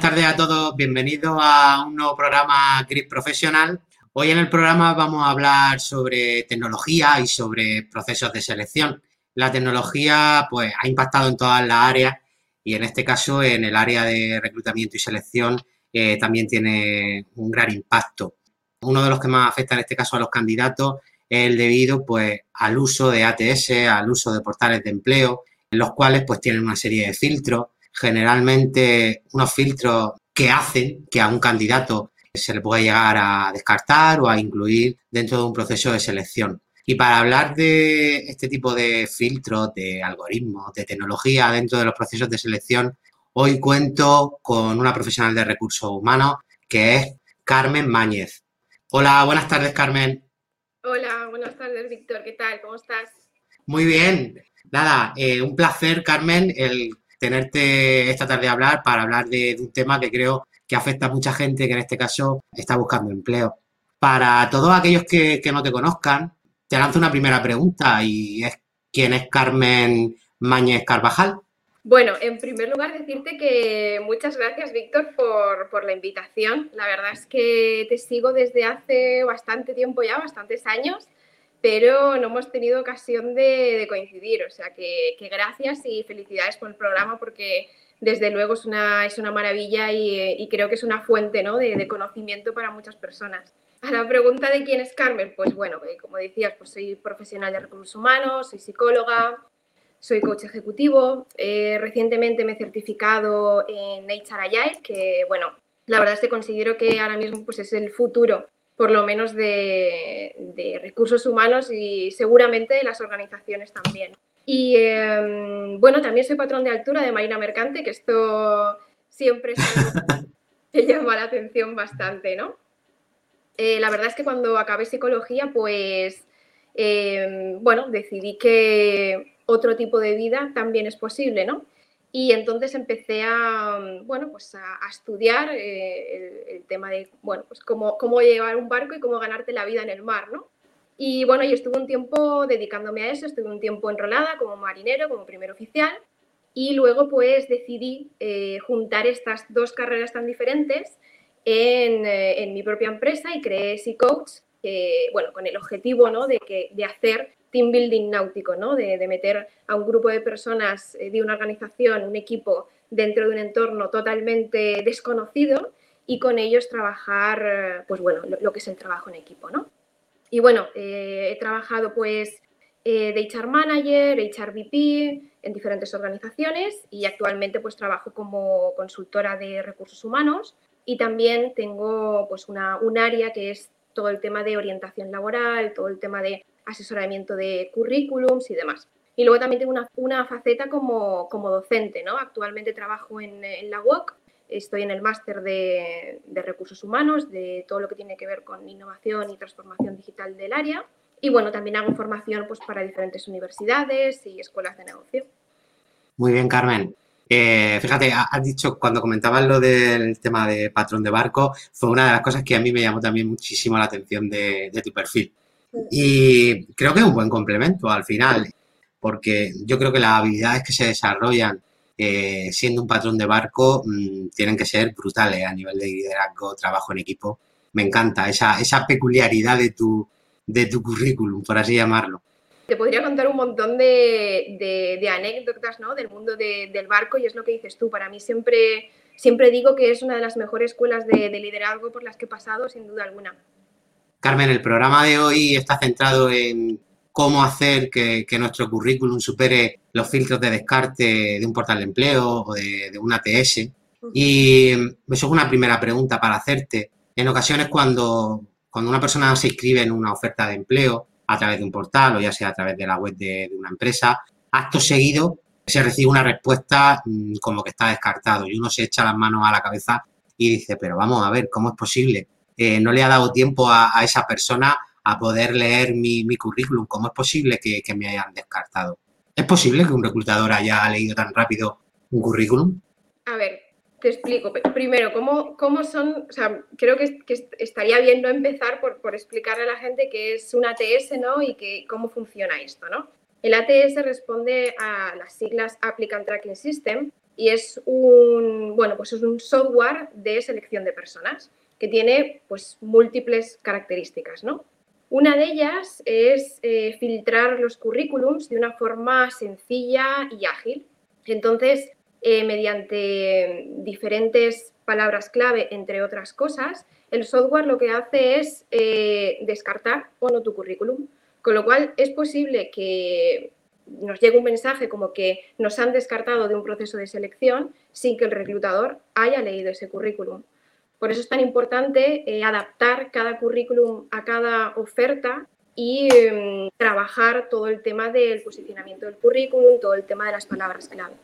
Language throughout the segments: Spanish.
tardes a todos, bienvenidos a un nuevo programa Grip Profesional. Hoy en el programa vamos a hablar sobre tecnología y sobre procesos de selección. La tecnología pues, ha impactado en todas las áreas y en este caso en el área de reclutamiento y selección eh, también tiene un gran impacto. Uno de los que más afecta en este caso a los candidatos es el debido pues, al uso de ATS, al uso de portales de empleo, en los cuales pues, tienen una serie de filtros generalmente unos filtros que hacen que a un candidato se le pueda llegar a descartar o a incluir dentro de un proceso de selección. Y para hablar de este tipo de filtros, de algoritmos, de tecnología dentro de los procesos de selección, hoy cuento con una profesional de recursos humanos que es Carmen Máñez. Hola, buenas tardes, Carmen. Hola, buenas tardes, Víctor. ¿Qué tal? ¿Cómo estás? Muy bien. Nada, eh, un placer, Carmen, el tenerte esta tarde a hablar para hablar de, un tema que creo que afecta a mucha gente que en este caso está buscando empleo. Para todos aquellos que, no te conozcan, te lanzo una primera pregunta y es ¿quién es Carmen Mañez Carvajal? Bueno, en primer lugar decirte que muchas gracias, Víctor, por, por, la invitación. La verdad es que te sigo desde hace bastante tiempo ya, bastantes años, pero no hemos tenido ocasión de, coincidir. O sea que, gracias y felicidades por el programa porque desde luego es una, es una maravilla y, creo que es una fuente ¿no? de, conocimiento para muchas personas. A la pregunta de quién es Carmen, pues bueno, eh, como decías, pues soy profesional de recursos humanos, soy psicóloga, soy coach ejecutivo. recientemente me he certificado en HR Agile, que bueno, la verdad es que considero que ahora mismo pues, es el futuro por lo menos de, recursos humanos y seguramente de las organizaciones también. Y em, bueno, también soy patrón de altura de Marina Mercante, que esto siempre que llama la atención bastante, ¿no? Eh, la verdad es que cuando acabé psicología, pues, em, bueno, decidí que otro tipo de vida también es posible, ¿no? Y entonces empecé a, mm, bueno, pues a, estudiar eh, el, tema de, bueno, pues cómo, cómo llevar un barco y cómo ganarte la vida en el mar, ¿no? Y bueno, yo estuve un tiempo dedicándome a eso, estuve un tiempo enrolada como marinero, como primer oficial, y luego pues decidí eh, juntar estas dos carreras tan diferentes en, eh, en, mi propia empresa y creé Sea Coach, bueno, con el objetivo ¿no? de, que, de hacer team building náutico, ¿no? de, meter a un grupo de personas eh, de una organización, un equipo, dentro de un entorno totalmente desconocido y con ellos trabajar, eh, pues bueno, lo, que es el trabajo en equipo, ¿no? Y bueno, eh, he trabajado pues de HR Manager, HR VP en diferentes organizaciones y actualmente pues trabajo como consultora de recursos humanos y también tengo pues una, un área que es todo el tema de orientación laboral, todo el tema de asesoramiento de currículums y demás. Y luego también tengo una, una faceta como, como, docente, ¿no? Actualmente trabajo en, la UOC, estoy en el máster de, de, recursos humanos, de todo lo que tiene que ver con innovación y transformación digital del área. Y bueno, también hago formación pues, para diferentes universidades y escuelas de negocio. Muy bien, Carmen. Eh, fíjate, has dicho cuando comentabas lo del tema de patrón de barco, fue una de las cosas que a mí me llamó también muchísimo la atención de tu perfil. Y creo que es un buen complemento al final, porque yo creo que las habilidades que se desarrollan eh, siendo un patrón de barco mm, tienen que ser brutales a nivel de liderazgo, trabajo en equipo. Me encanta esa, esa peculiaridad de tu, de tu currículum, por así llamarlo. Te podría contar un montón de, de, anécdotas ¿no? del mundo del barco y es lo que dices tú. Para mí siempre, siempre digo que es una de las mejores escuelas de liderazgo por las que he pasado, sin duda alguna. Carmen, el programa de hoy está centrado en cómo hacer que, nuestro currículum supere los filtros de descarte de un portal de empleo o de, un ATS. Y eso es una primera pregunta para hacerte. En ocasiones cuando, cuando una persona se inscribe en una oferta de empleo a través de un portal o ya sea a través de la web de, una empresa, acto seguido se recibe una respuesta mm, como que está descartado y uno se echa las manos a la cabeza y dice, pero vamos a ver, ¿cómo es posible? No le ha dado tiempo a, esa persona a poder leer mi, currículum. ¿Cómo es posible que, me hayan descartado? ¿Es posible que un reclutador haya leído tan rápido un currículum? A ver, te explico. Primero, ¿cómo, cómo son? O sea, creo que, estaría bien no empezar por, por, explicarle a la gente qué es un ATS, ¿no? Y que, cómo funciona esto, ¿no? El ATS responde a las siglas Applicant Tracking System, y es un, bueno, pues es un software de selección de personas tiene pues, múltiples características. ¿no? Una de ellas es eh, filtrar los currículums de una forma sencilla y ágil. Entonces, eh, mediante diferentes palabras clave, entre otras cosas, el software lo que hace es eh, descartar o no tu currículum. Con lo cual, es posible que nos llegue un mensaje como que nos han descartado de un proceso de selección sin que el reclutador haya leído ese currículum. Por eso es tan importante eh, adaptar cada currículum a cada oferta y em, trabajar todo el tema del posicionamiento del currículum, todo el tema de las palabras clave.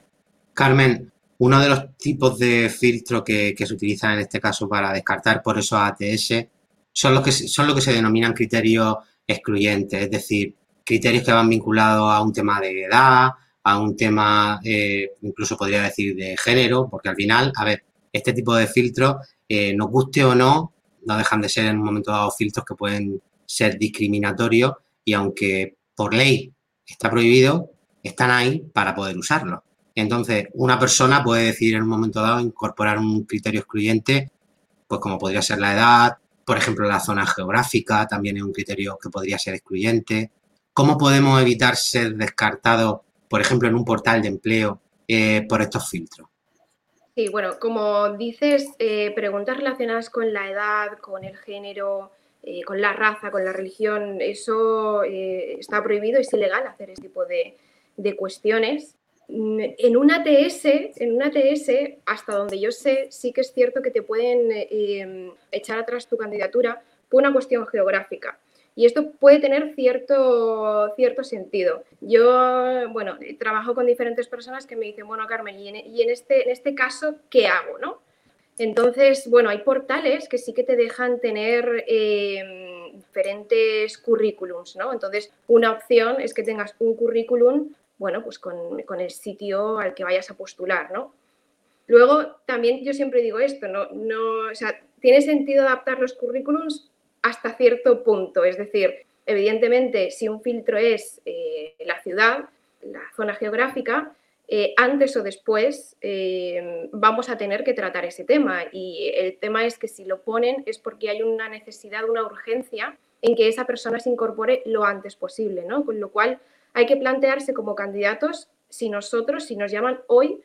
Carmen, uno de los tipos de filtro que, se utilizan en este caso para descartar por esos ATS son los que, son lo que se denominan criterios excluyentes, es decir, criterios que van vinculados a un tema de edad, a un tema, eh, incluso podría decir, de género, porque al final, a ver, este tipo de filtros, eh, nos guste o no, no dejan de ser en un momento dado filtros que pueden ser discriminatorios y aunque por ley está prohibido, están ahí para poder usarlo. Entonces, una persona puede decidir en un momento dado incorporar un criterio excluyente, pues como podría ser la edad, por ejemplo, la zona geográfica también es un criterio que podría ser excluyente. ¿Cómo podemos evitar ser descartados, por ejemplo, en un portal de empleo eh, por estos filtros? Sí, bueno, como dices, eh, preguntas relacionadas con la edad, con el género, eh, con la raza, con la religión, eso está prohibido, es ilegal hacer ese tipo de, cuestiones. En una ATS, en una ATS, hasta donde yo sé, sí que es cierto que te pueden em, echar atrás tu candidatura por una cuestión geográfica. Y esto puede tener cierto, cierto sentido. Yo, bueno, trabajo con diferentes personas que me dicen, bueno, Carmen, y en, este, en este caso, ¿qué hago? ¿no? Entonces, bueno, hay portales que sí que te dejan tener em, diferentes currículums, ¿no? Entonces, una opción es que tengas un currículum bueno, pues con, el sitio al que vayas a postular, ¿no? Luego, también yo siempre digo esto, ¿no? no o sea, tiene sentido adaptar los currículums hasta cierto punto, es decir, evidentemente, si un filtro es eh, la ciudad, la zona geográfica, eh, antes o después eh, vamos a tener que tratar ese tema. Y el tema es que si lo ponen es porque hay una necesidad, una urgencia en que esa persona se incorpore lo antes posible, ¿no? Con lo cual, hay que plantearse como candidatos si nosotros, si nos llaman hoy,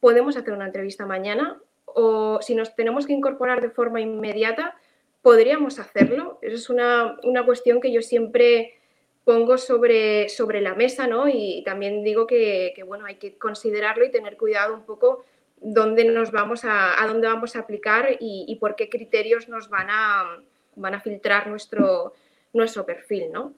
podemos hacer una entrevista mañana o si nos tenemos que incorporar de forma inmediata, podríamos hacerlo. Esa es una, cuestión que yo siempre pongo sobre, sobre la mesa, ¿no? Y también digo que, bueno, hay que considerarlo y tener cuidado un poco dónde nos vamos a, dónde vamos a aplicar y, por qué criterios nos van a, van a filtrar nuestro, nuestro perfil, ¿no?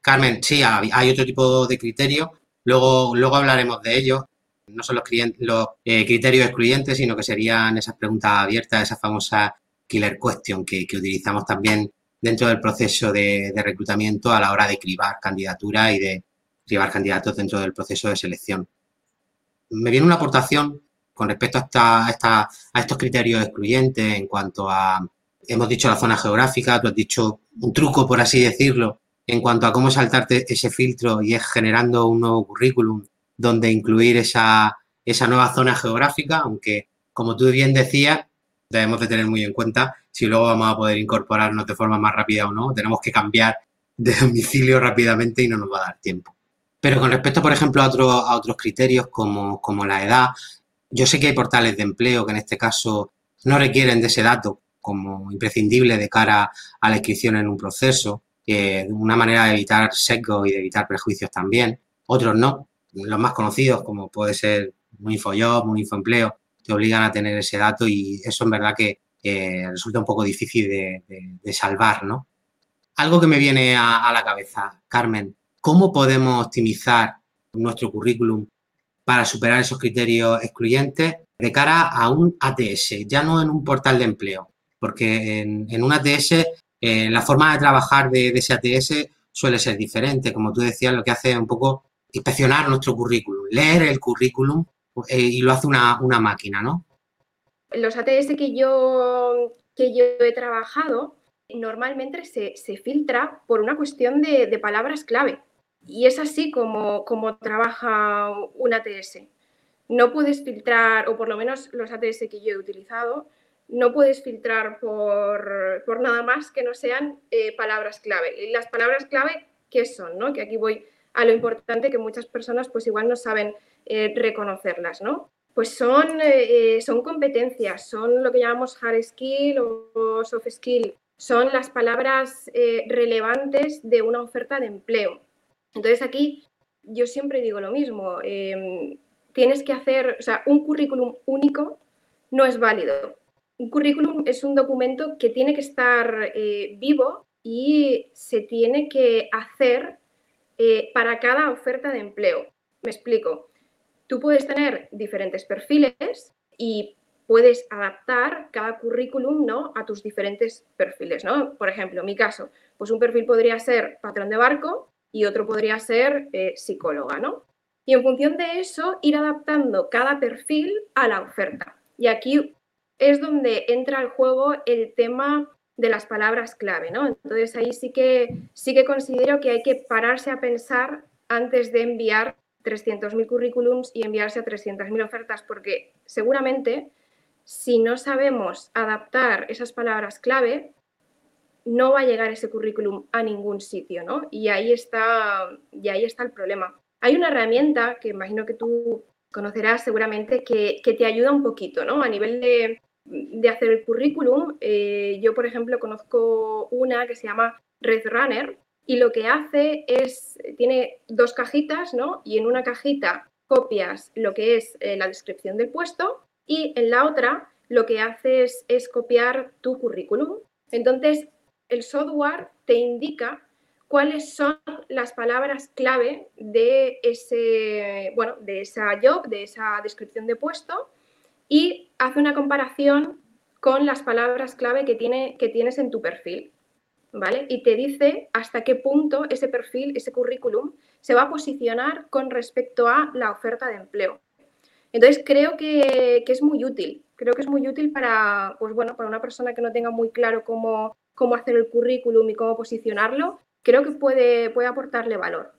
Carmen, sí, hay otro tipo de criterios. Luego, luego hablaremos de ellos. No son los, eh, criterios excluyentes, sino que serían esas preguntas abiertas, esa famosa killer question que, utilizamos también dentro del proceso de, reclutamiento a la hora de cribar candidaturas y de cribar candidatos dentro del proceso de selección. Me viene una aportación con respecto a, esta, a estos criterios excluyentes en cuanto a, hemos dicho la zona geográfica, tú has dicho un truco, por así decirlo, en cuanto a cómo saltarte ese filtro y es generando un nuevo currículum donde incluir esa, nueva zona geográfica, aunque como tú bien decías, debemos de tener muy en cuenta si luego vamos a poder incorporarnos de forma más rápida o no, tenemos que cambiar de domicilio rápidamente y no nos va a dar tiempo. Pero con respecto, por ejemplo, a, otros criterios como, como la edad, yo sé que hay portales de empleo que en este caso no requieren de ese dato como imprescindible de cara a la inscripción en un proceso, una manera de evitar sesgo y de evitar prejuicios también. Otros no. Los más conocidos, como puede ser un infojob, un infoempleo, te obligan a tener ese dato y eso en verdad que resulta un poco difícil de, salvar, ¿no? Algo que me viene a, la cabeza, Carmen, ¿cómo podemos optimizar nuestro currículum para superar esos criterios excluyentes de cara a un ATS, ya no en un portal de empleo? Porque en, un ATS eh, la forma de trabajar de, de, ese ATS suele ser diferente. Como tú decías, lo que hace es un poco inspeccionar nuestro currículum, leer el currículum eh, y lo hace una, máquina, ¿no? Los ATS que yo, que yo he trabajado normalmente se, filtra por una cuestión de, palabras clave. Y es así como, como trabaja un ATS. no puedes filtrar, o por lo menos los ATS que yo he utilizado, no puedes filtrar por, nada más que no sean eh, palabras clave. Y las palabras clave, ¿qué son? ¿no? Que aquí voy a lo importante que muchas personas pues igual no saben eh, reconocerlas, ¿no? Pues son, eh, son competencias, son lo que llamamos hard skill o soft skill, son las palabras relevantes de una oferta de empleo. Entonces aquí yo siempre digo lo mismo, em, tienes que hacer, o sea, un currículum único no es válido un currículum es un documento que tiene que estar eh, vivo y se tiene que hacer eh, para cada oferta de empleo. Me explico. Tú puedes tener diferentes perfiles y puedes adaptar cada currículum ¿no? a tus diferentes perfiles. ¿no? Por ejemplo, en mi caso, pues un perfil podría ser patrón de barco y otro podría ser eh, psicóloga. ¿no? Y en función de eso, ir adaptando cada perfil a la oferta. Y aquí es donde entra al juego el tema de las palabras clave, ¿no? Entonces ahí sí que, sí que considero que hay que pararse a pensar antes de enviar 300.000 currículums y enviarse a 300.000 ofertas, porque seguramente si no sabemos adaptar esas palabras clave, no va a llegar ese currículum a ningún sitio, ¿no? Y ahí está, y ahí está el problema. Hay una herramienta que imagino que tú conocerás seguramente que, que te ayuda un poquito, ¿no? A nivel de, de hacer el currículum, eh, yo, por ejemplo, conozco una que se llama Red Runner y lo que hace es, tiene dos cajitas, ¿no? Y en una cajita copias lo que es eh, la descripción del puesto y en la otra lo que haces es copiar tu currículum. Entonces, el software te indica cuáles son las palabras clave de ese, bueno, de esa job, de esa descripción de puesto y hace una comparación con las palabras clave que, tiene, que tienes en tu perfil, ¿vale? Y te dice hasta qué punto ese perfil, ese currículum, se va a posicionar con respecto a la oferta de empleo. Entonces creo que, es muy útil, creo que es muy útil para, pues bueno, para una persona que no tenga muy claro cómo, cómo hacer el currículum y cómo posicionarlo, creo que puede, puede aportarle valor.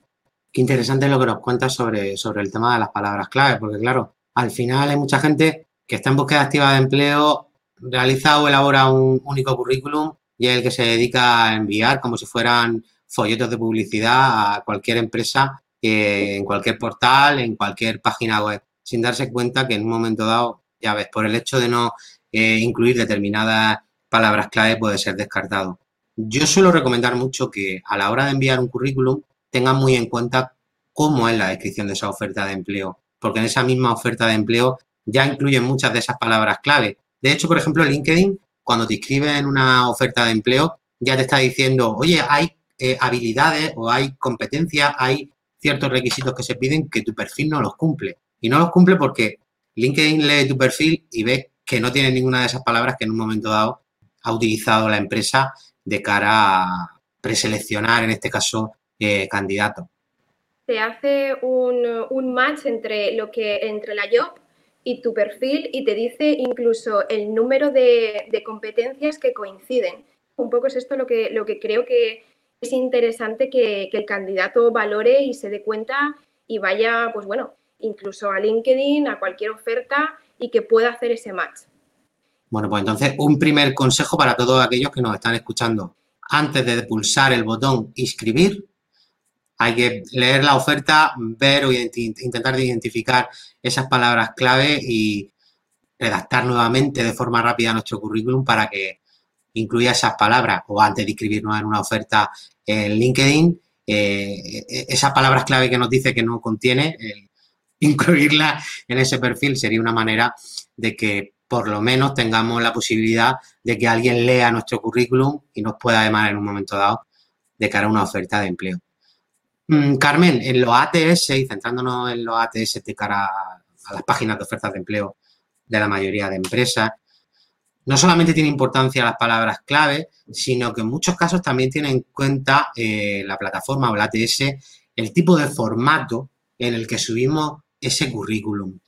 Qué interesante lo que nos cuentas sobre, sobre el tema de las palabras clave, porque claro, al final hay mucha gente que está en búsqueda activa de empleo, realiza o elabora un único currículum y es el que se dedica a enviar como si fueran folletos de publicidad a cualquier empresa, en cualquier portal, en cualquier página web, sin darse cuenta que en un momento dado, ya ves, por el hecho de no eh, incluir determinadas palabras clave puede ser descartado. Yo suelo recomendar mucho que a la hora de enviar un currículum tengan muy en cuenta cómo es la descripción de esa oferta de empleo, porque en esa misma oferta de empleo ya incluyen muchas de esas palabras clave. De hecho, por ejemplo, LinkedIn, cuando te escribe en una oferta de empleo, ya te está diciendo, oye, hay eh, habilidades o hay competencias, hay ciertos requisitos que se piden que tu perfil no los cumple. Y no los cumple porque LinkedIn lee tu perfil y ve que no tiene ninguna de esas palabras que en un momento dado ha utilizado la empresa de cara a preseleccionar, en este caso, eh, candidatos. Te hace un, un match entre lo que entre la job y tu perfil y te dice incluso el número de, competencias que coinciden. Un poco es esto lo que, lo que creo que es interesante que, el candidato valore y se dé cuenta y vaya, pues bueno, incluso a LinkedIn, a cualquier oferta y que pueda hacer ese match. Bueno, pues entonces un primer consejo para todos aquellos que nos están escuchando. Antes de pulsar el botón inscribir, hay que leer la oferta, ver o intentar identificar esas palabras clave y redactar nuevamente de forma rápida nuestro currículum para que incluya esas palabras o antes de inscribirnos en una oferta en LinkedIn, eh, esas palabras clave que nos dice que no contiene, incluirlas en ese perfil sería una manera de que por lo menos tengamos la posibilidad de que alguien lea nuestro currículum y nos pueda llamar en un momento dado de cara a una oferta de empleo. Mm, Carmen, en los ATS y centrándonos en los ATS de cara a las páginas de ofertas de empleo de la mayoría de empresas, no solamente tiene importancia las palabras clave, sino que en muchos casos también tiene en cuenta eh, la plataforma o el ATS el tipo de formato en el que subimos ese currículum.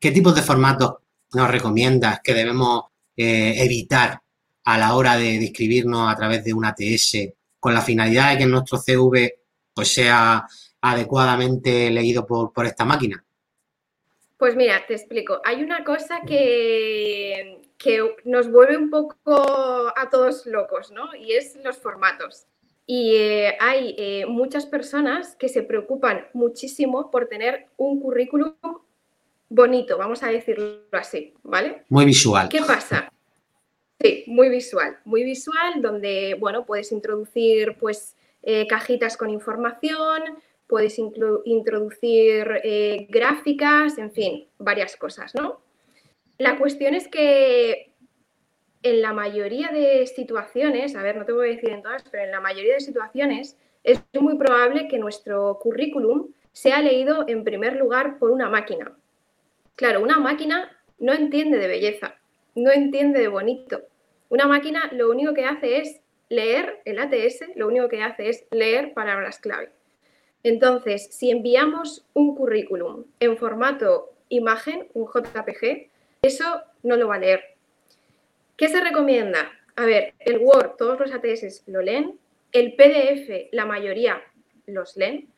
¿Qué tipos de formatos nos recomiendas que debemos eh, evitar a la hora de, de escribirnos a través de un ATS con la finalidad de que nuestro CV pues sea adecuadamente leído por, esta máquina? Pues mira, te explico. Hay una cosa que, que nos vuelve un poco a todos locos, ¿no? Y es los formatos. Y eh, hay eh, muchas personas que se preocupan muchísimo por tener un currículum bonito, vamos a decirlo así, ¿vale? Muy visual. ¿Qué pasa? Sí, muy visual, muy visual, donde, bueno, puedes introducir, pues, eh, cajitas con información, puedes introducir gráficas, en fin, varias cosas, ¿no? La cuestión es que en la mayoría de situaciones, a ver, no te voy a decir en todas, pero en la mayoría de situaciones es muy probable que nuestro currículum sea leído en primer lugar por una máquina. Claro, una máquina no entiende de belleza, no entiende de bonito. Una máquina lo único que hace es leer el ATS, lo único que hace es leer palabras clave. Entonces, si enviamos un currículum en formato imagen, un JPG, eso no lo va a leer, ¿Qué se recomienda? A ver, el Word, todos los ATS lo leen, el PDF, la mayoría los leen,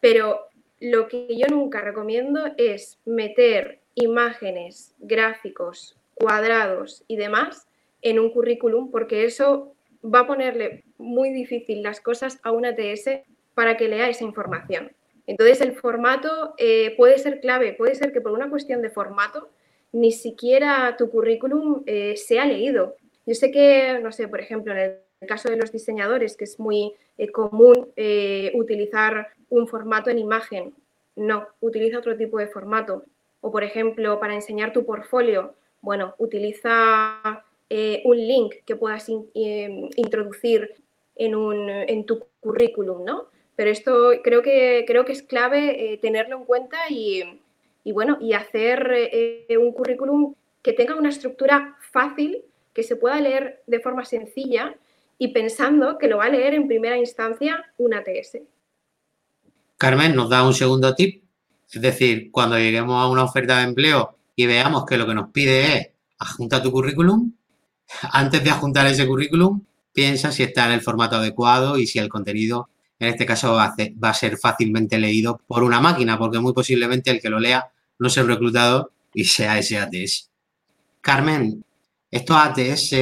pero lo que yo nunca recomiendo es meter imágenes, gráficos, cuadrados y demás en un currículum, porque eso va a ponerle muy difícil las cosas a un ATS para que lea esa información. Entonces, el formato eh, puede ser clave, puede ser que por una cuestión de formato ni siquiera tu currículum eh, se ha leído. Yo sé que, no sé, por ejemplo, en el caso de los diseñadores, que es muy eh, común eh, utilizar un formato en imagen, no, utiliza otro tipo de formato. O, por ejemplo, para enseñar tu portfolio, bueno, utiliza un link que puedas introducir en, un, en, tu currículum, ¿no? Pero esto creo que, creo que es clave tenerlo en cuenta y, y bueno, y hacer eh, un currículum que tenga una estructura fácil, que se pueda leer de forma sencilla y pensando que lo va a leer en primera instancia un ATS. Carmen, ¿nos da un segundo tip? Es decir, cuando lleguemos a una oferta de empleo y veamos que lo que nos pide es adjunta tu currículum, antes de adjuntar ese currículum, piensa si está en el formato adecuado y si el contenido, en este caso, va a ser fácilmente leído por una máquina, porque muy posiblemente el que lo lea no ser reclutado y sea ese ATS. Carmen, estos ATS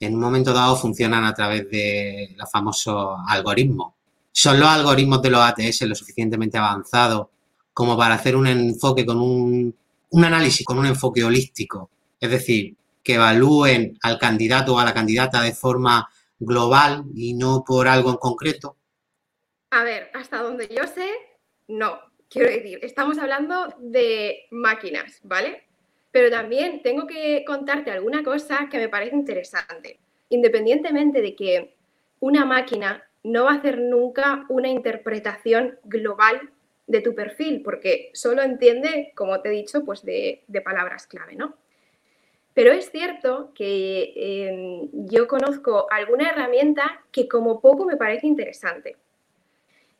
en un momento dado funcionan a través de los famosos algoritmos. ¿Son los algoritmos de los ATS lo suficientemente avanzados como para hacer un enfoque con un, un análisis, con un enfoque holístico? Es decir, que evalúen al candidato o a la candidata de forma global y no por algo en concreto? A ver, hasta donde yo sé, no. Quiero decir, estamos hablando de máquinas, ¿vale? Pero también tengo que contarte alguna cosa que me parece interesante. Independientemente de que una máquina no va a hacer nunca una interpretación global de tu perfil, porque solo entiende, como te he dicho, pues de, palabras clave, ¿no? Pero es cierto que eh, yo conozco alguna herramienta que como poco me parece interesante.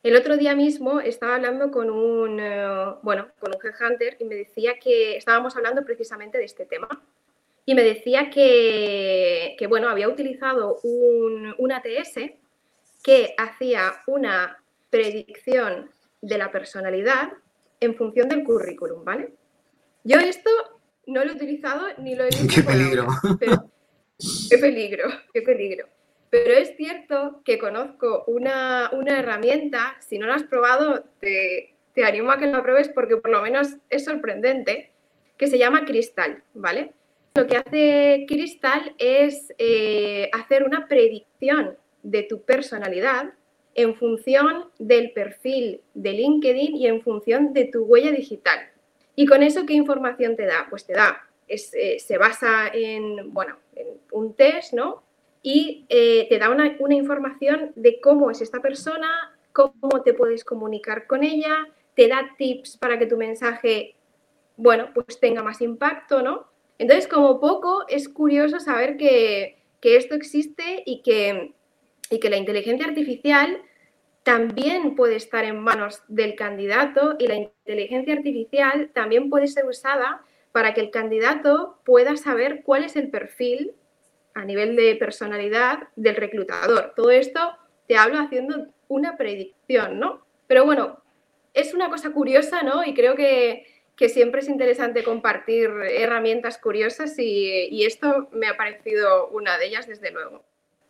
El otro día mismo estaba hablando con un, eh, bueno, con un headhunter y me decía que estábamos hablando precisamente de este tema. Y me decía que, bueno, había utilizado un, un ATS que hacía una predicción de la personalidad en función del currículum, ¿vale? Yo esto no lo he utilizado ni lo he visto. ¡Qué peligro! qué peligro, qué peligro. Pero es cierto que conozco una, herramienta, si no la has probado, te, animo a que la pruebes porque por lo menos es sorprendente, que se llama Crystal, ¿vale? Lo que hace Crystal es eh, hacer una predicción de tu personalidad en función del perfil de LinkedIn y en función de tu huella digital. ¿Y con eso qué información te da? Pues te da, eh, se basa en, bueno, en un test, ¿no? y eh, te da una, información de cómo es esta persona, cómo te puedes comunicar con ella, te da tips para que tu mensaje, bueno, pues tenga más impacto, ¿no? Entonces, como poco, es curioso saber que, esto existe y que, y que la inteligencia artificial también puede estar en manos del candidato y la inteligencia artificial también puede ser usada para que el candidato pueda saber cuál es el perfil a nivel de personalidad del reclutador. Todo esto te hablo haciendo una predicción, ¿no? Pero bueno, es una cosa curiosa, ¿no? Y creo que, que siempre es interesante compartir herramientas curiosas y, esto me ha parecido una de ellas, desde luego.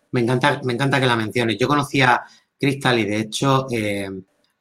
Me encanta, me encanta que la menciones. Yo conocía Crystal y de hecho eh,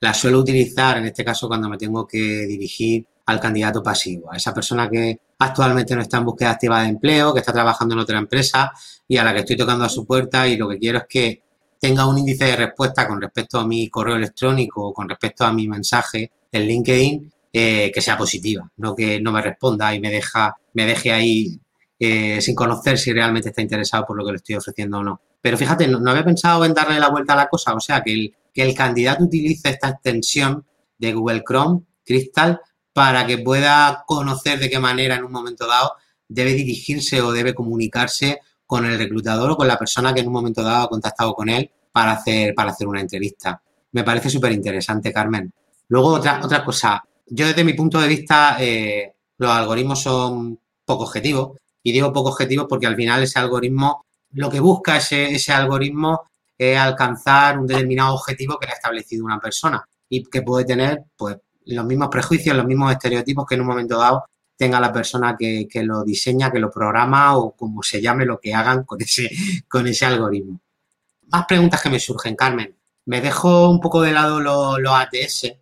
la suelo utilizar en este caso cuando me tengo que dirigir al candidato pasivo, a esa persona que actualmente no está en búsqueda activa de empleo, que está trabajando en otra empresa y a la que estoy tocando a su puerta y lo que quiero es que tenga un índice de respuesta con respecto a mi correo electrónico o con respecto a mi mensaje en LinkedIn eh, que sea positiva, no que no me responda y me deja, me deje ahí eh, sin conocer si realmente está interesado por lo que le estoy ofreciendo o no. Pero fíjate, no, había pensado en darle la vuelta a la cosa, o sea, que el, candidato utilice esta extensión de Google Chrome, Crystal, para que pueda conocer de qué manera en un momento dado debe dirigirse o debe comunicarse con el reclutador o con la persona que en un momento dado ha contactado con él para hacer, para hacer una entrevista. Me parece súper interesante, Carmen. Luego, otra, otra cosa, yo desde mi punto de vista, eh, los algoritmos son poco objetivos. Y digo poco objetivos porque al final ese algoritmo, lo que busca ese, ese algoritmo es alcanzar un determinado objetivo que le ha establecido una persona y que puede tener pues los mismos prejuicios, los mismos estereotipos que en un momento dado tenga la persona que, que, lo diseña, que lo programa o como se llame lo que hagan con ese, con ese algoritmo. Más preguntas que me surgen, Carmen. Me dejo un poco de lado los, los ATS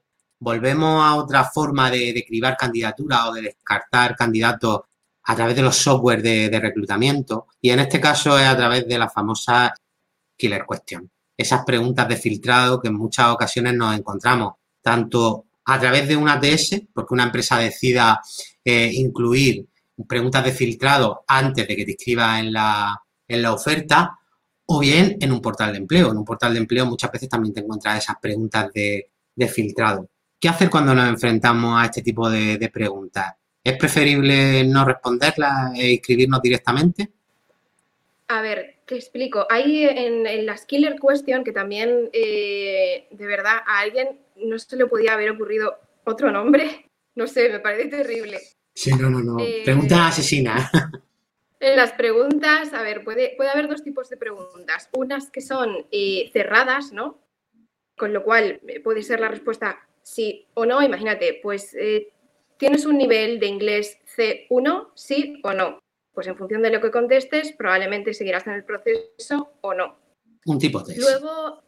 volvemos a otra forma de, de cribar candidaturas o de descartar candidatos a través de los software de, reclutamiento y en este caso es a través de la famosa killer question. Esas preguntas de filtrado que en muchas ocasiones nos encontramos tanto a través de un ATS, porque una empresa decida eh, incluir preguntas de filtrado antes de que te inscribas en la, en la oferta, o bien en un portal de empleo. En un portal de empleo muchas veces también te encuentras esas preguntas de filtrado. ¿Qué hacer cuando nos enfrentamos a este tipo de, preguntas? ¿Es preferible no responderlas e inscribirnos directamente? A ver, te explico. Hay en, en la Killer Question, que también, eh, de verdad, a alguien no se le podía haber ocurrido otro nombre. No sé, me parece terrible. Sí, no, no, no. Eh, Pregunta asesina. En las preguntas, a ver, puede, puede haber dos tipos de preguntas. Unas que son eh, cerradas, ¿no? Con lo cual puede ser la respuesta sí o no, imagínate, pues eh, tienes un nivel de inglés C1, sí o no. Pues en función de lo que contestes, probablemente seguirás en el proceso o no. Un tipo de Luego,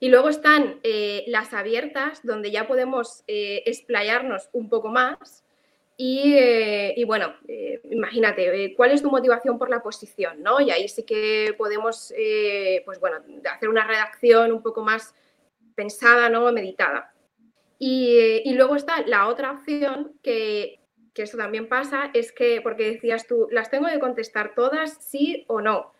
y luego están eh, las abiertas, donde ya podemos eh, explayarnos un poco más. Y, y bueno, imagínate, ¿cuál es tu motivación por la posición? ¿no? Y ahí sí que podemos, pues bueno, hacer una redacción un poco más pensada, ¿no? Meditada. Y, luego está la otra opción que, que eso también pasa, es que, porque decías tú, las tengo que contestar todas, sí o no.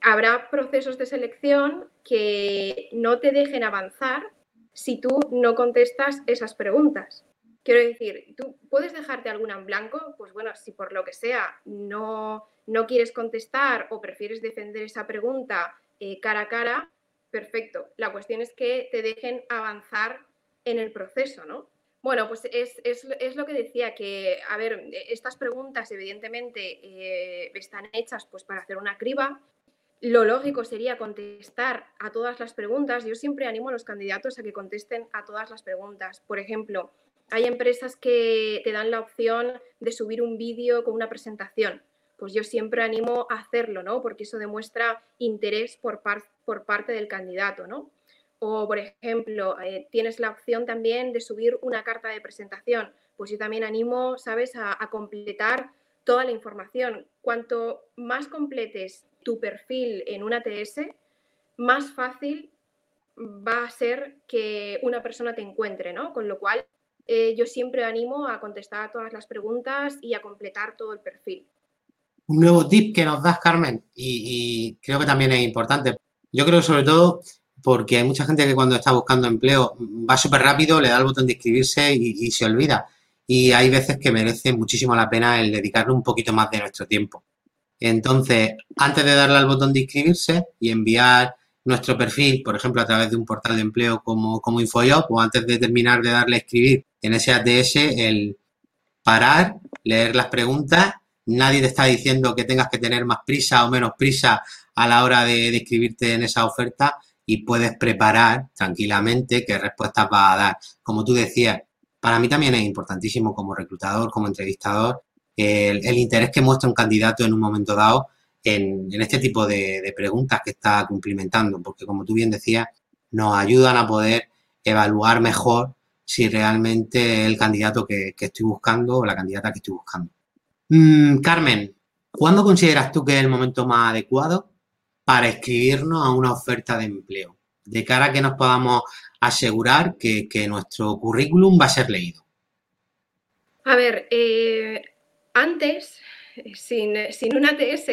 Habrá procesos de selección que no te dejen avanzar si tú no contestas esas preguntas. Quiero decir, tú puedes dejarte alguna en blanco, pues bueno, si por lo que sea no, no quieres contestar o prefieres defender esa pregunta eh, cara a cara, perfecto. La cuestión es que te dejen avanzar en el proceso, ¿no? Bueno, pues es, lo que decía, que, a ver, estas preguntas evidentemente eh, están hechas pues para hacer una criba. Lo lógico sería contestar a todas las preguntas. Yo siempre animo a los candidatos a que contesten a todas las preguntas. Por ejemplo, hay empresas que te dan la opción de subir un vídeo con una presentación. Pues yo siempre animo a hacerlo, ¿no? Porque eso demuestra interés por, por parte del candidato, ¿no? O, por ejemplo, eh, tienes la opción también de subir una carta de presentación. Pues yo también animo, ¿sabes?, a, completar toda la información. Cuanto más completes tu perfil en una TS, más fácil va a ser que una persona te encuentre, ¿no? Con lo cual, eh, yo siempre animo a contestar todas las preguntas y a completar todo el perfil. Un nuevo tip que nos das, Carmen, y, creo que también es importante. Yo creo sobre todo porque hay mucha gente que cuando está buscando empleo va súper rápido, le da el botón de inscribirse y, se olvida. Y hay veces que merece muchísimo la pena el dedicarle un poquito más de nuestro tiempo. Entonces, antes de darle al botón de inscribirse y enviar nuestro perfil, por ejemplo, a través de un portal de empleo como, como InfoJob, o antes de terminar de darle a escribir en ese ATS, el parar, leer las preguntas. Nadie te está diciendo que tengas que tener más prisa o menos prisa a la hora de, de inscribirte en esa oferta y puedes preparar tranquilamente qué respuestas vas a dar. Como tú decías, para mí también es importantísimo como reclutador, como entrevistador, el, interés que muestra un candidato en un momento dado en, este tipo de, preguntas que está cumplimentando, porque como tú bien decías, nos ayudan a poder evaluar mejor si realmente el candidato que, estoy buscando o la candidata que estoy buscando. Mm, Carmen, ¿cuándo consideras tú que es el momento más adecuado para escribirnos a una oferta de empleo? De cara a que nos podamos asegurar que, nuestro currículum va a ser leído. A ver, eh, antes, sin, sin un ATS,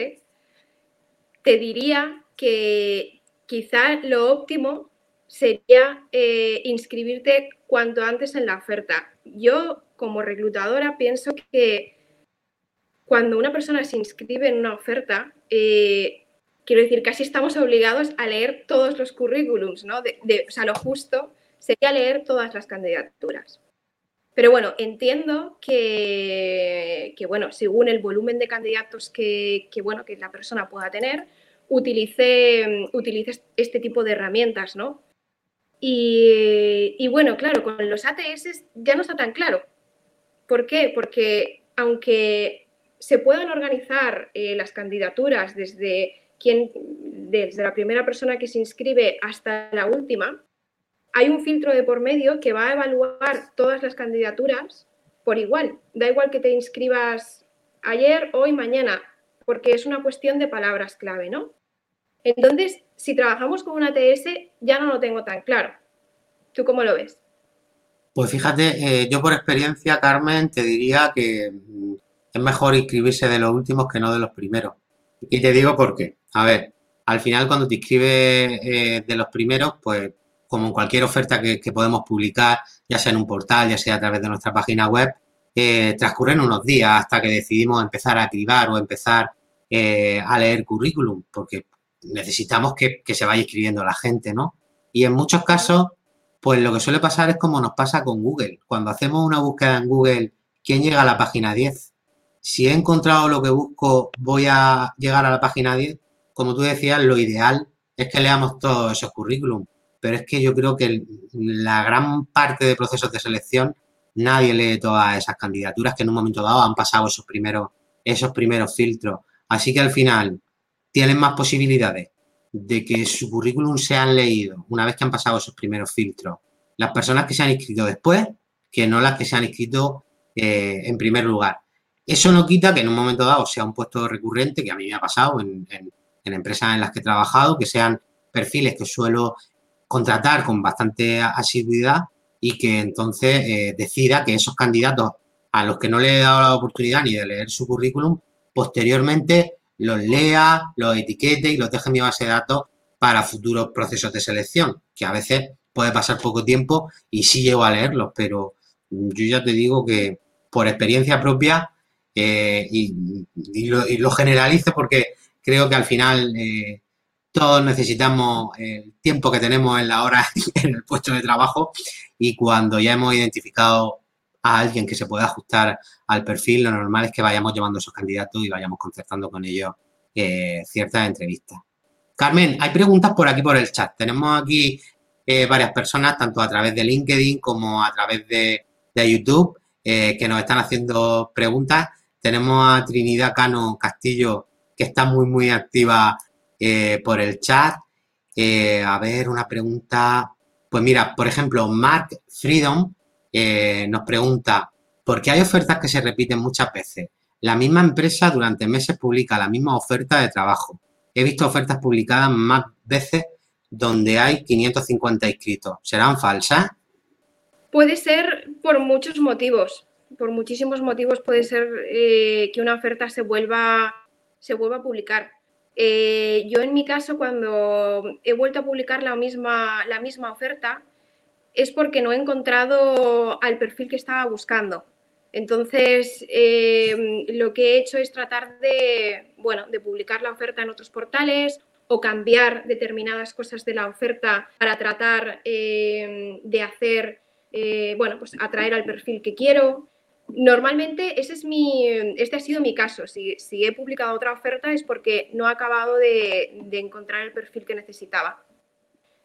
te diría que quizá lo óptimo sería eh, inscribirte cuanto antes en la oferta. Yo, como reclutadora, pienso que cuando una persona se inscribe en una oferta, eh, quiero decir, casi estamos obligados a leer todos los currículums, ¿no? o sea, lo justo sería leer todas las candidaturas. Pero bueno, entiendo que, bueno, según el volumen de candidatos que, bueno, que la persona pueda tener, utilice, utilice este tipo de herramientas, ¿no? Y, bueno, claro, con los ATS ya no está tan claro. ¿Por qué? Porque aunque se puedan organizar eh, las candidaturas desde, quien, desde la primera persona que se inscribe hasta la última, hay un filtro de por medio que va a evaluar todas las candidaturas por igual. Da igual que te inscribas ayer, hoy, mañana, porque es una cuestión de palabras clave, ¿no? Entonces, si trabajamos con una ATS, ya no lo tengo tan claro. ¿Tú cómo lo ves? Pues fíjate, eh, yo por experiencia, Carmen, te diría que mm, es mejor inscribirse de los últimos que no de los primeros. Y te digo por qué. A ver, al final cuando te inscribes eh, de los primeros, pues como en cualquier oferta que, podemos publicar, ya sea en un portal, ya sea a través de nuestra página web, eh, transcurren unos días hasta que decidimos empezar a activar o empezar eh, a leer currículum, porque necesitamos que, se vaya escribiendo la gente, ¿no? Y en muchos casos, pues lo que suele pasar es como nos pasa con Google. Cuando hacemos una búsqueda en Google, ¿quién llega a la página 10? Si he encontrado lo que busco, voy a llegar a la página 10. Como tú decías, lo ideal es que leamos todos esos currículum pero es que yo creo que la gran parte de procesos de selección nadie lee todas esas candidaturas que en un momento dado han pasado esos primeros, esos primeros filtros. Así que al final tienen más posibilidades de que su currículum sean leído una vez que han pasado esos primeros filtros. Las personas que se han inscrito después que no las que se han inscrito eh, en primer lugar. Eso no quita que en un momento dado sea un puesto recurrente, que a mí me ha pasado en empresas en las que he trabajado, que sean perfiles que suelo contratar con bastante asiduidad y que entonces eh, decida que esos candidatos a los que no le he dado la oportunidad ni de leer su currículum, posteriormente los lea, los etiquete y los deje en mi base de datos para futuros procesos de selección, que a veces puede pasar poco tiempo y sí llego a leerlos, pero yo ya te digo que por experiencia propia eh, y, lo, generalizo porque creo que al final eh, todos necesitamos el tiempo que tenemos en la hora en el puesto de trabajo y cuando ya hemos identificado a alguien que se pueda ajustar al perfil, lo normal es que vayamos llevando esos candidatos y vayamos concertando con ellos eh, ciertas entrevistas. Carmen, hay preguntas por aquí por el chat. Tenemos aquí varias personas, tanto a través de LinkedIn como a través de, YouTube, eh, que nos están haciendo preguntas. Tenemos a Trinidad Cano Castillo, que está muy, muy activa eh, por el chat. Eh, a ver, una pregunta. Pues mira, por ejemplo, Mark Freedom eh, nos pregunta, ¿por qué hay ofertas que se repiten muchas veces? La misma empresa durante meses publica la misma oferta de trabajo. He visto ofertas publicadas más veces donde hay 550 inscritos. ¿Serán falsas? Puede ser por muchos motivos. Por muchísimos motivos puede ser que una oferta se vuelva, se vuelva a publicar. Eh, yo en mi caso, cuando he vuelto a publicar la misma, la misma oferta, es porque no he encontrado al perfil que estaba buscando. Entonces, eh, lo que he hecho es tratar de, bueno, de publicar la oferta en otros portales o cambiar determinadas cosas de la oferta para tratar eh, de hacer, bueno, pues atraer al perfil que quiero. Normalmente ese es mi, este ha sido mi caso. Si, he publicado otra oferta es porque no he acabado de, encontrar el perfil que necesitaba.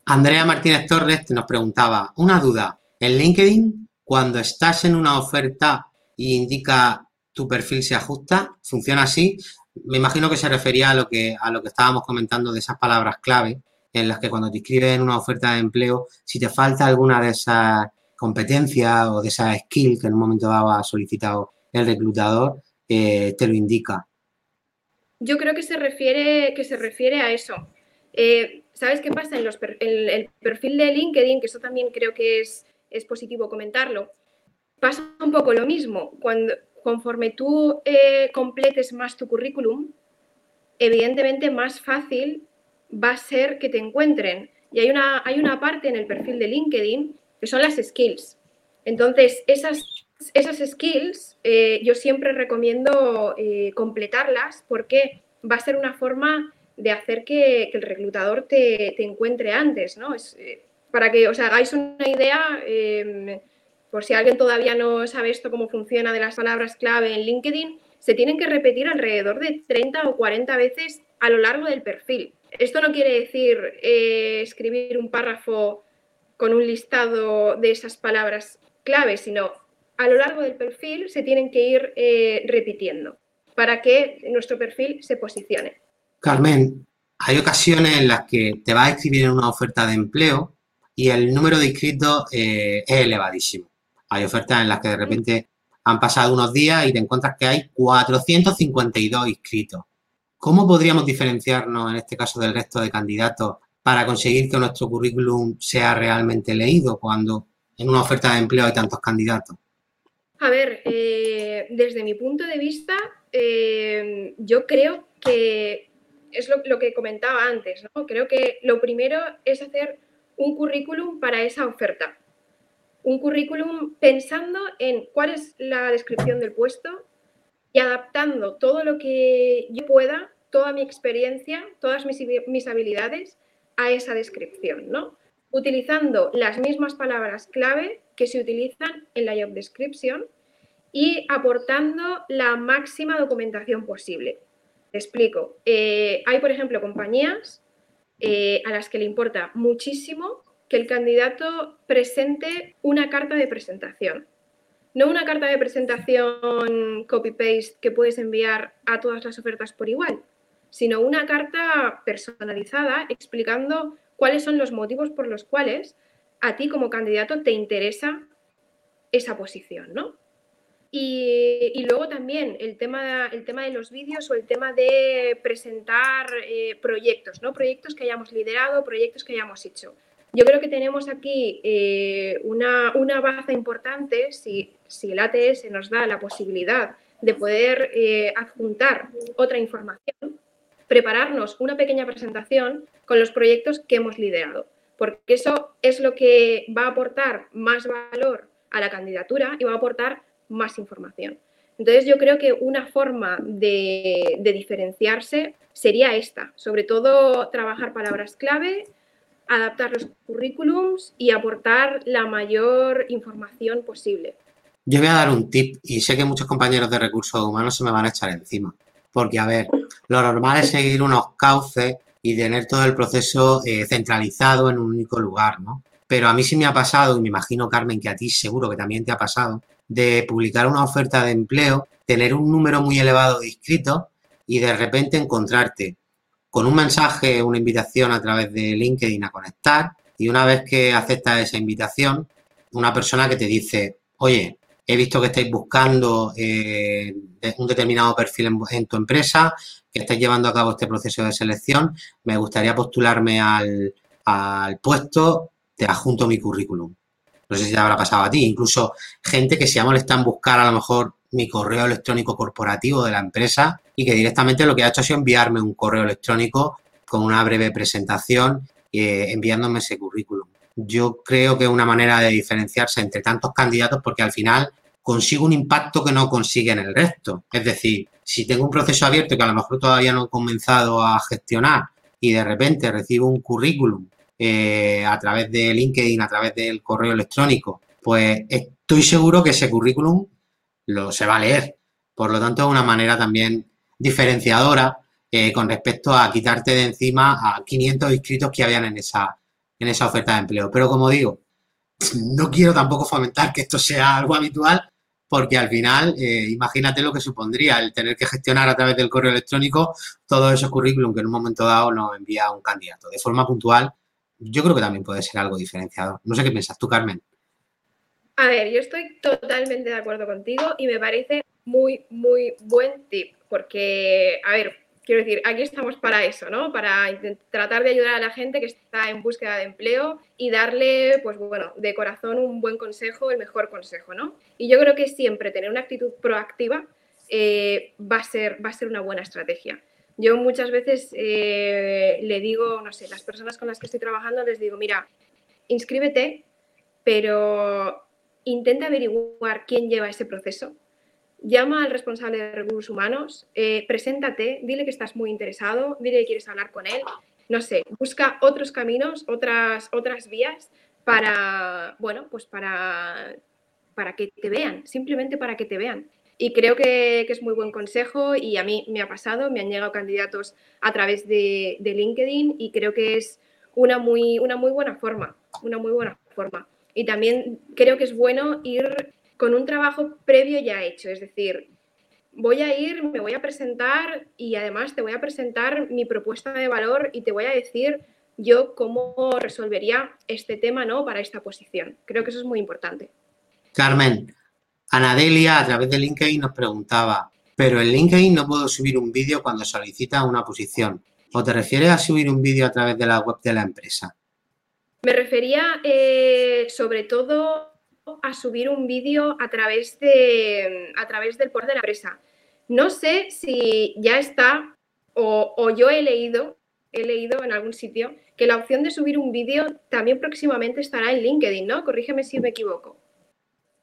Andrea Martínez Torres nos preguntaba, una duda, ¿en LinkedIn cuando estás en una oferta y indica tu perfil se ajusta, funciona así. Me imagino que se refería a lo que, a lo que estábamos comentando de esas palabras clave, en las que cuando te escriben una oferta de empleo, si te falta alguna de esas competencias o de esa skill que en un momento dado ha solicitado el reclutador, eh, te lo indica. Yo creo que se refiere, que se refiere a eso. Eh, ¿Sabes qué pasa? En los el, perfil de LinkedIn, que eso también creo que es, es positivo comentarlo, pasa un poco lo mismo. Cuando, conforme tú eh, completes más tu currículum, evidentemente más fácil va a ser que te encuentren. Y hay una, hay una parte en el perfil de LinkedIn que son las skills. Entonces, esas, esas skills eh, yo siempre recomiendo eh, completarlas porque va a ser una forma de hacer que, el reclutador te, encuentre antes, ¿no? Es, para que os hagáis una idea, em, por si alguien todavía no sabe esto, cómo funciona de las palabras clave en LinkedIn, se tienen que repetir alrededor de 30 o 40 veces a lo largo del perfil. Esto no quiere decir eh, escribir un párrafo con un listado de esas palabras clave, sino a lo largo del perfil se tienen que ir eh, repitiendo para que nuestro perfil se posicione. Carmen, hay ocasiones en las que te vas a escribir en una oferta de empleo y el número de inscritos eh, es elevadísimo. Hay ofertas en las que de repente han pasado unos días y te encuentras que hay 452 inscritos. ¿Cómo podríamos diferenciarnos en este caso del resto de candidatos para conseguir que nuestro currículum sea realmente leído cuando en una oferta de empleo hay tantos candidatos? A ver, eh, desde mi punto de vista, eh, yo creo que es lo, lo, que comentaba antes, ¿no? Creo que lo primero es hacer un currículum para esa oferta un currículum pensando en cuál es la descripción del puesto y adaptando todo lo que yo pueda, toda mi experiencia, todas mis, habilidades a esa descripción, ¿no? Utilizando las mismas palabras clave que se utilizan en la job description y aportando la máxima documentación posible. Te explico. Eh, hay, por ejemplo, compañías eh, a las que le importa muchísimo que el candidato presente una carta de presentación. No una carta de presentación copy-paste que puedes enviar a todas las ofertas por igual, sino una carta personalizada explicando cuáles son los motivos por los cuales a ti como candidato te interesa esa posición, ¿no? Y, luego también el tema, el tema de los vídeos o el tema de presentar eh, proyectos, ¿no? Proyectos que hayamos liderado, proyectos que hayamos hecho. Yo creo que tenemos aquí eh, una, una, baza importante si, si, el ATS nos da la posibilidad de poder eh, adjuntar otra información, prepararnos una pequeña presentación con los proyectos que hemos liderado, porque eso es lo que va a aportar más valor a la candidatura y va a aportar más información. Entonces yo creo que una forma de, diferenciarse sería esta, sobre todo trabajar palabras clave, adaptar los currículums y aportar la mayor información posible. Yo voy a dar un tip y sé que muchos compañeros de recursos humanos se me van a echar encima. Porque, a ver, lo normal es seguir unos cauces y tener todo el proceso eh, centralizado en un único lugar, ¿no? Pero a mí sí me ha pasado, y me imagino, Carmen, que a ti seguro que también te ha pasado, de publicar una oferta de empleo, tener un número muy elevado de inscritos y de repente encontrarte con un mensaje, una invitación a través de LinkedIn a conectar y una vez que aceptas esa invitación, una persona que te dice, oye, he visto que estáis buscando eh, un determinado perfil en, tu empresa, que estáis llevando a cabo este proceso de selección, me gustaría postularme al, puesto, te adjunto mi currículum. No sé si te habrá pasado a ti, incluso gente que se ha molestado en buscar a lo mejor mi correo electrónico corporativo de la empresa y que directamente lo que ha hecho ha sido enviarme un correo electrónico con una breve presentación eh, enviándome ese currículum. Yo creo que es una manera de diferenciarse entre tantos candidatos porque al final consigo un impacto que no consiguen el resto. Es decir, si tengo un proceso abierto que a lo mejor todavía no he comenzado a gestionar y de repente recibo un currículum eh, a través de LinkedIn, a través del correo electrónico, pues estoy seguro que ese currículum lo se va a leer. Por lo tanto, es una manera también diferenciadora eh, con respecto a quitarte de encima a 500 inscritos que habían en esa, en esa oferta de empleo. Pero como digo, no quiero tampoco fomentar que esto sea algo habitual, porque al final, eh, imagínate lo que supondría el tener que gestionar a través del correo electrónico todos esos currículum que en un momento dado nos envía un candidato. De forma puntual, yo creo que también puede ser algo diferenciado. No sé qué piensas tú, Carmen. A ver, yo estoy totalmente de acuerdo contigo y me parece muy, muy buen tip, porque, a ver, quiero decir, aquí estamos para eso, ¿no? Para tratar de ayudar a la gente que está en búsqueda de empleo y darle, pues bueno, de corazón un buen consejo, el mejor consejo, ¿no? Y yo creo que siempre tener una actitud proactiva eh, va, a ser, va a ser una buena estrategia. Yo muchas veces eh, le digo, no sé, las personas con las que estoy trabajando les digo, mira, inscríbete, pero intenta averiguar quién lleva ese proceso, llama al responsable de recursos humanos, eh, preséntate, dile que estás muy interesado, dile que quieres hablar con él, no sé, busca otros caminos, otras, otras vías para, bueno, pues para, para que te vean, simplemente para que te vean. Y creo que, es muy buen consejo y a mí me ha pasado, me han llegado candidatos a través de, de LinkedIn y creo que es una muy, una muy buena forma, una muy buena forma. Y también creo que es bueno ir con un trabajo previo ya hecho, es decir, voy a ir, me voy a presentar y además te voy a presentar mi propuesta de valor y te voy a decir yo cómo resolvería este tema ¿no? para esta posición. Creo que eso es muy importante. Carmen, Anadelia a través de LinkedIn nos preguntaba, pero en LinkedIn no puedo subir un vídeo cuando solicita una posición. ¿O te refieres a subir un vídeo a través de la web de la empresa? Me refería eh, sobre todo a subir un vídeo a través de a través del portal de la empresa. No sé si ya está o, yo he leído, he leído en algún sitio que la opción de subir un vídeo también próximamente estará en LinkedIn, ¿no? Corrígeme si me equivoco.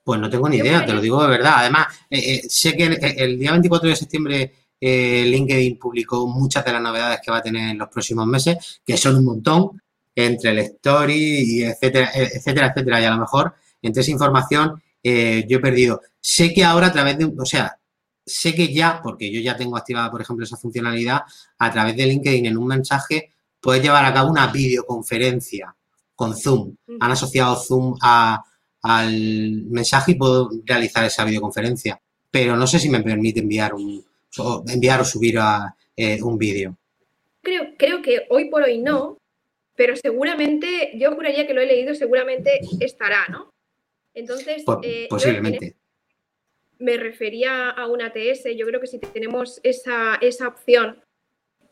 Pues no tengo ni idea, te lo digo de verdad. Además, eh, eh, sé que el, día 24 de septiembre eh, LinkedIn publicó muchas de las novedades que va a tener en los próximos meses, que son un montón, entre el story y etcétera, etcétera, etcétera. Y a lo mejor entre esa información eh, yo he perdido. Sé que ahora a través de, o sea, sé que ya, porque yo ya tengo activada, por ejemplo, esa funcionalidad, a través de LinkedIn en un mensaje puedes llevar a cabo una videoconferencia con Zoom. Han asociado Zoom al mensaje y puedo realizar esa videoconferencia. Pero no sé si me permite enviar un enviar o subir a, eh, un vídeo. Creo, creo que hoy por hoy no, pero seguramente, yo juraría que lo he leído, seguramente estará, ¿no? Entonces, eh, posiblemente. Me refería a una ATS. Yo creo que si tenemos esa, esa opción,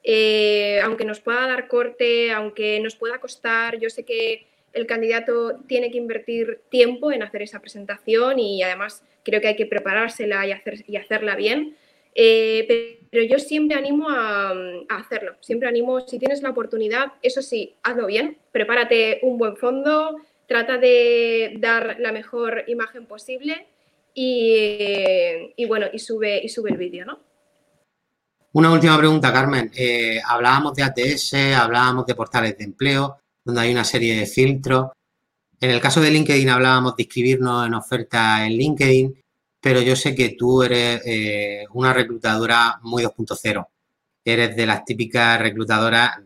eh, aunque nos pueda dar corte, aunque nos pueda costar, yo sé que el candidato tiene que invertir tiempo en hacer esa presentación y además creo que hay que preparársela y, hacer, y hacerla bien. Eh, pero yo siempre animo a, a, hacerlo, siempre animo, si tienes la oportunidad, eso sí, hazlo bien, prepárate un buen fondo, trata de dar la mejor imagen posible y, bueno, y sube, y sube el vídeo, ¿no? Una última pregunta, Carmen. Eh, hablábamos de ATS, hablábamos de portales de empleo, donde hay una serie de filtros. En el caso de LinkedIn hablábamos de inscribirnos en oferta en LinkedIn, pero yo sé que tú eres eh, una reclutadora muy 2.0. Eres de las típicas reclutadoras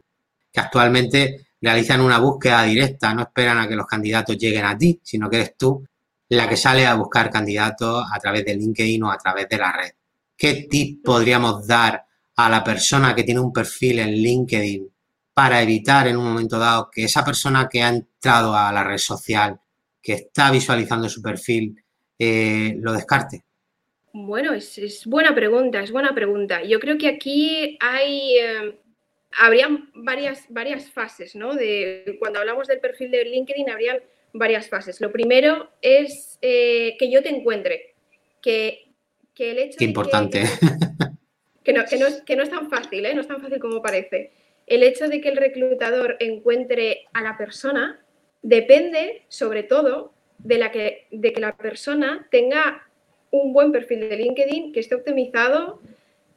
que actualmente realizan una búsqueda directa, no esperan a que los candidatos lleguen a ti, sino que eres tú la que sale a buscar candidatos a través de LinkedIn o a través de la red. ¿Qué tip podríamos dar a la persona que tiene un perfil en LinkedIn para evitar en un momento dado que esa persona que ha entrado a la red social, que está visualizando su perfil, eh, lo descarte? Bueno, es, buena pregunta, es buena pregunta. Yo creo que aquí hay, eh, habría varias, varias fases, ¿no? De, cuando hablamos del perfil de LinkedIn, habría varias fases. Lo primero es eh, que yo te encuentre, que, el hecho Qué importante. Que, no, que, no, es, que no es tan fácil, ¿eh? No es tan fácil como parece. El hecho de que el reclutador encuentre a la persona depende, sobre todo, de, la que, de que la persona tenga un buen perfil de LinkedIn, que esté optimizado,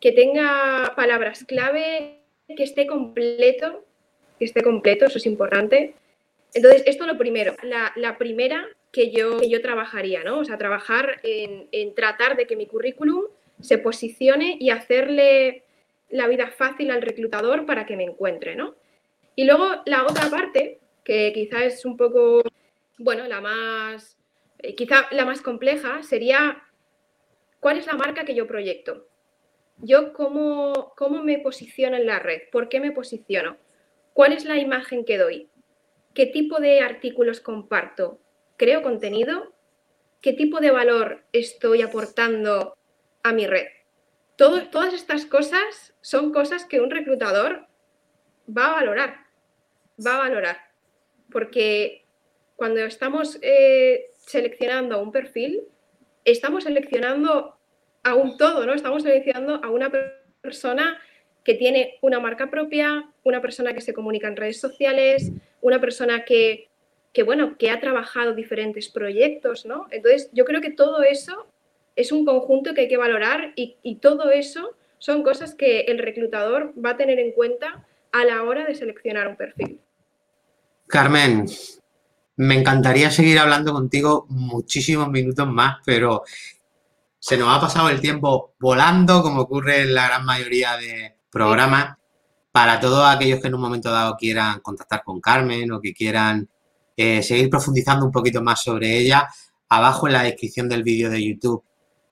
que tenga palabras clave que esté completo, que esté completo, eso es importante. Entonces, esto es lo primero, la, primera que yo, que yo trabajaría, ¿no? O sea, trabajar en, tratar de que mi currículum se posicione y hacerle la vida fácil al reclutador para que me encuentre, ¿no? Y luego la otra parte, que quizás es un poco bueno, la más, eh, quizá la más compleja sería, ¿cuál es la marca que yo proyecto? Yo cómo, cómo me posiciono en la red, ¿por qué me posiciono? ¿Cuál es la imagen que doy? ¿Qué tipo de artículos comparto? ¿Creo contenido? ¿Qué tipo de valor estoy aportando a mi red? todas estas cosas son cosas que un reclutador va a valorar, va a valorar, porque cuando estamos eh, seleccionando un perfil, estamos seleccionando a un todo, ¿no? Estamos seleccionando a una persona que tiene una marca propia, una persona que se comunica en redes sociales, una persona que, bueno, que ha trabajado diferentes proyectos, ¿no? Entonces, yo creo que todo eso es un conjunto que hay que valorar y, y todo eso son cosas que el reclutador va a tener en cuenta a la hora de seleccionar un perfil. Carmen, me encantaría seguir hablando contigo muchísimos minutos más, pero se nos ha pasado el tiempo volando, como ocurre en la gran mayoría de programas. Para todos aquellos que en un momento dado quieran contactar con Carmen o que quieran eh, seguir profundizando un poquito más sobre ella, abajo en la descripción del vídeo de YouTube,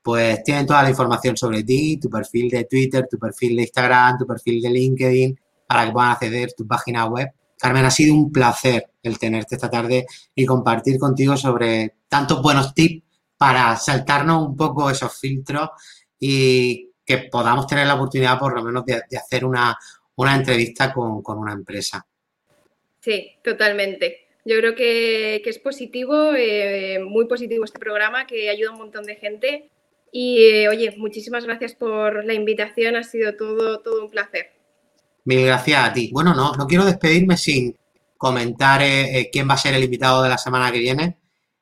pues tienen toda la información sobre ti, tu perfil de Twitter, tu perfil de Instagram, tu perfil de LinkedIn, para que puedan acceder a tu página web. Carmen, ha sido un placer el tenerte esta tarde y compartir contigo sobre tantos buenos tips para saltarnos un poco esos filtros y que podamos tener la oportunidad por lo menos de, hacer una, entrevista con, una empresa. Sí, totalmente. Yo creo que, es positivo, eh, muy positivo este programa que ayuda a un montón de gente. Y eh, oye, muchísimas gracias por la invitación, ha sido todo, todo un placer. Mil gracias a ti. Bueno, no, no quiero despedirme sin comentar eh, quién va a ser el invitado de la semana que viene.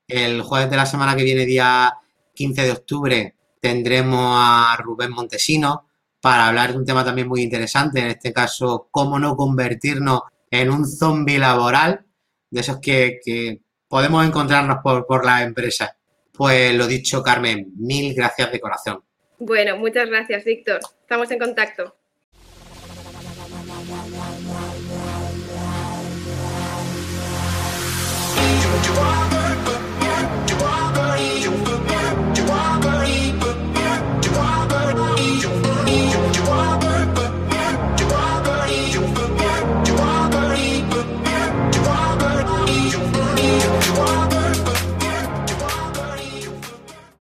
El jueves de la semana que viene, día 15 de octubre, tendremos a Rubén Montesino para hablar de un tema también muy interesante, en este caso, cómo no convertirnos en un zombie laboral, de esos que, podemos encontrarnos por, por la empresa. Pues lo dicho, Carmen, mil gracias de corazón. Bueno, muchas gracias, Víctor. Estamos en contacto. you